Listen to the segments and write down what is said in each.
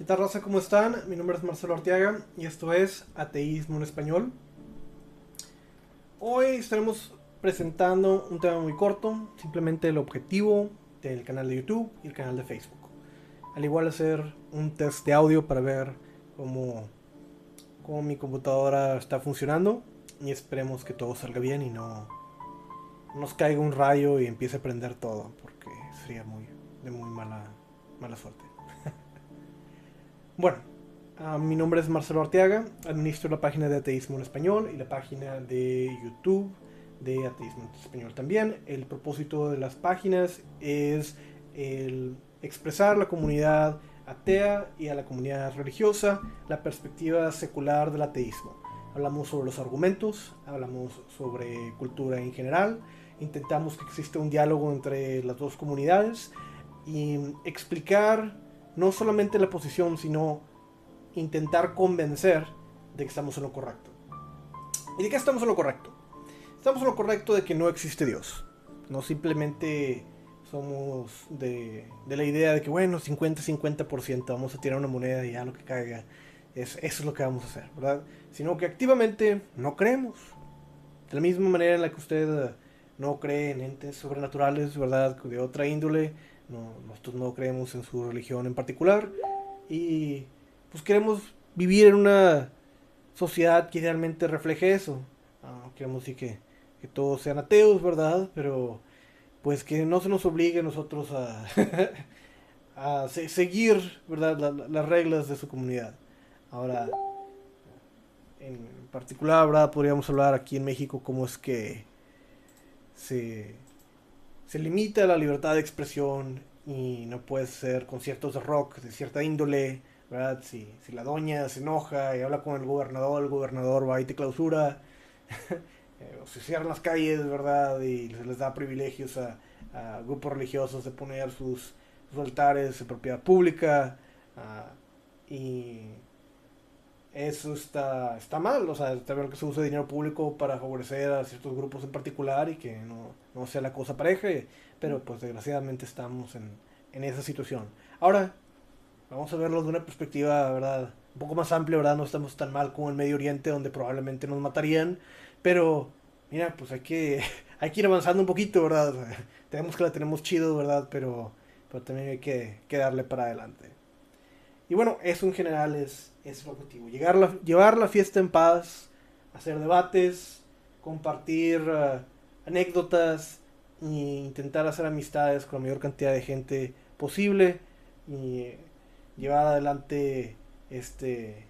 ¿Qué tal, raza? ¿Cómo están? Mi nombre es Marcelo Arteaga y esto es Ateísmo en Español. Hoy estaremos presentando un tema muy corto, simplemente el objetivo del canal de YouTube y el canal de Facebook. Al igual hacer un test de audio para ver cómo, cómo mi computadora está funcionando y esperemos que todo salga bien y no nos caiga un rayo y empiece a prender todo, porque sería muy de muy mala, mala suerte. Bueno, uh, mi nombre es Marcelo Arteaga, administro la página de Ateísmo en Español y la página de YouTube de Ateísmo en Español también. El propósito de las páginas es el expresar la comunidad atea y a la comunidad religiosa la perspectiva secular del ateísmo. Hablamos sobre los argumentos, hablamos sobre cultura en general, intentamos que exista un diálogo entre las dos comunidades y explicar no solamente la posición, sino intentar convencer de que estamos en lo correcto. ¿Y de qué estamos en lo correcto? Estamos en lo correcto de que no existe Dios. No simplemente somos de, la idea de que, bueno, 50-50% vamos a tirar una moneda y ya lo que caiga, es, eso es lo que vamos a hacer, ¿verdad? Sino que activamente no creemos. De la misma manera en la que usted no cree en entes sobrenaturales, ¿verdad? De otra índole, no, nosotros no creemos en su religión en particular y pues queremos vivir en una sociedad que idealmente refleje eso. Ah, queremos decir que, que, todos sean ateos, ¿verdad? Pero pues que no se nos obligue a nosotros a, a seguir, ¿verdad? las reglas de su comunidad. Ahora, en particular, ¿verdad? Podríamos hablar aquí en México cómo es que se se limita la libertad de expresión y no puede ser conciertos de rock de cierta índole, ¿verdad? Si, si la doña se enoja y habla con el gobernador, el gobernador va y te clausura, eh, o se cierran las calles, ¿verdad? Y se les da privilegios a, grupos religiosos de poner sus, altares en propiedad pública, ah, y eso está, está mal, o sea, está bien que se use dinero público para favorecer a ciertos grupos en particular y que no, no sea la cosa pareja, pero pues desgraciadamente estamos en, en, esa situación. Ahora, vamos a verlo de una perspectiva, ¿verdad? Un poco más amplia, ¿verdad? No estamos tan mal como en Medio Oriente, donde probablemente nos matarían, pero mira, pues hay que, hay que ir avanzando un poquito, ¿verdad? tenemos que la tenemos chido, ¿verdad? Pero, pero también hay que, que darle para adelante. Y bueno, eso en general es, es el objetivo. Llegar llevar la fiesta en paz, hacer debates, compartir uh, anécdotas e intentar hacer amistades con la mayor cantidad de gente posible y llevar adelante este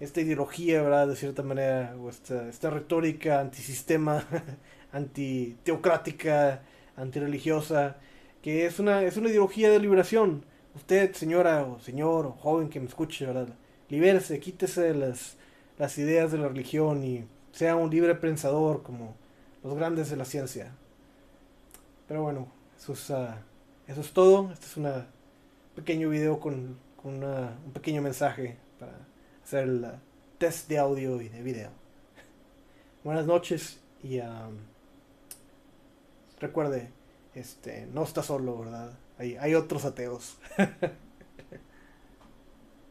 esta ideología, ¿verdad? De cierta manera, o esta, esta retórica antisistema, antiteocrática, antirreligiosa, que es una, es una ideología de liberación usted, señora o señor o joven que me escuche, ¿verdad? Libérese, quítese de las, las ideas de la religión y sea un libre pensador como los grandes de la ciencia. Pero bueno, eso es, ah, eso es todo. Este es un pequeño video con, con un pequeño mensaje para hacer el test de audio y de video. Buenas noches y recuerde, este, no está solo, ¿verdad? Hay, hay otros ateos.